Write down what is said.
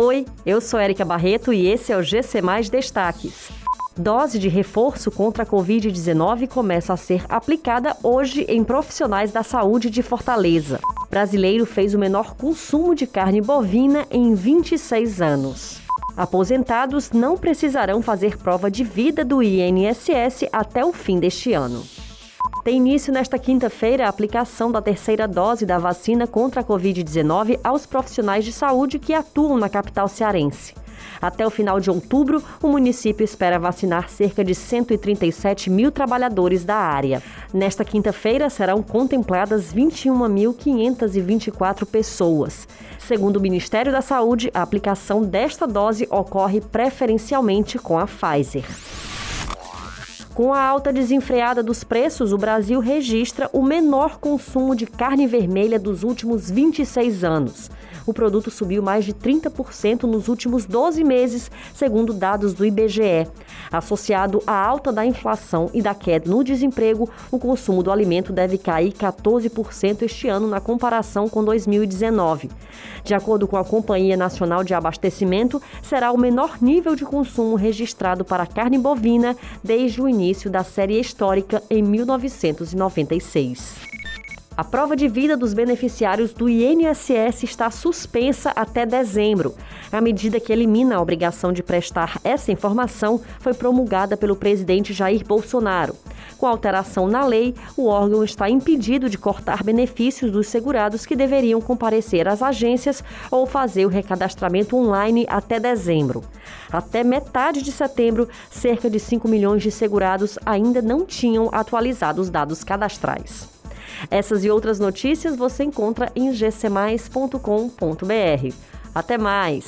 Oi, eu sou Erika Barreto e esse é o GC Mais Destaques. Dose de reforço contra a Covid-19 começa a ser aplicada hoje em profissionais da saúde de Fortaleza. Brasileiro fez o menor consumo de carne bovina em 26 anos. Aposentados não precisarão fazer prova de vida do INSS até o fim deste ano. Tem início nesta quinta-feira a aplicação da terceira dose da vacina contra a Covid-19 aos profissionais de saúde que atuam na capital cearense. Até o final de outubro, o município espera vacinar cerca de 137 mil trabalhadores da área. Nesta quinta-feira serão contempladas 21.524 pessoas. Segundo o Ministério da Saúde, a aplicação desta dose ocorre preferencialmente com a Pfizer. Com a alta desenfreada dos preços, o Brasil registra o menor consumo de carne vermelha dos últimos 26 anos. O produto subiu mais de 30% nos últimos 12 meses, segundo dados do IBGE. Associado à alta da inflação e da queda no desemprego, o consumo do alimento deve cair 14% este ano na comparação com 2019. De acordo com a Companhia Nacional de Abastecimento, será o menor nível de consumo registrado para carne bovina desde o início início da série histórica em 1996. A prova de vida dos beneficiários do INSS está suspensa até dezembro. A medida que elimina a obrigação de prestar essa informação foi promulgada pelo presidente Jair Bolsonaro. Com a alteração na lei, o órgão está impedido de cortar benefícios dos segurados que deveriam comparecer às agências ou fazer o recadastramento online até dezembro. Até metade de setembro, cerca de 5 milhões de segurados ainda não tinham atualizado os dados cadastrais. Essas e outras notícias você encontra em gcmais.com.br. Até mais!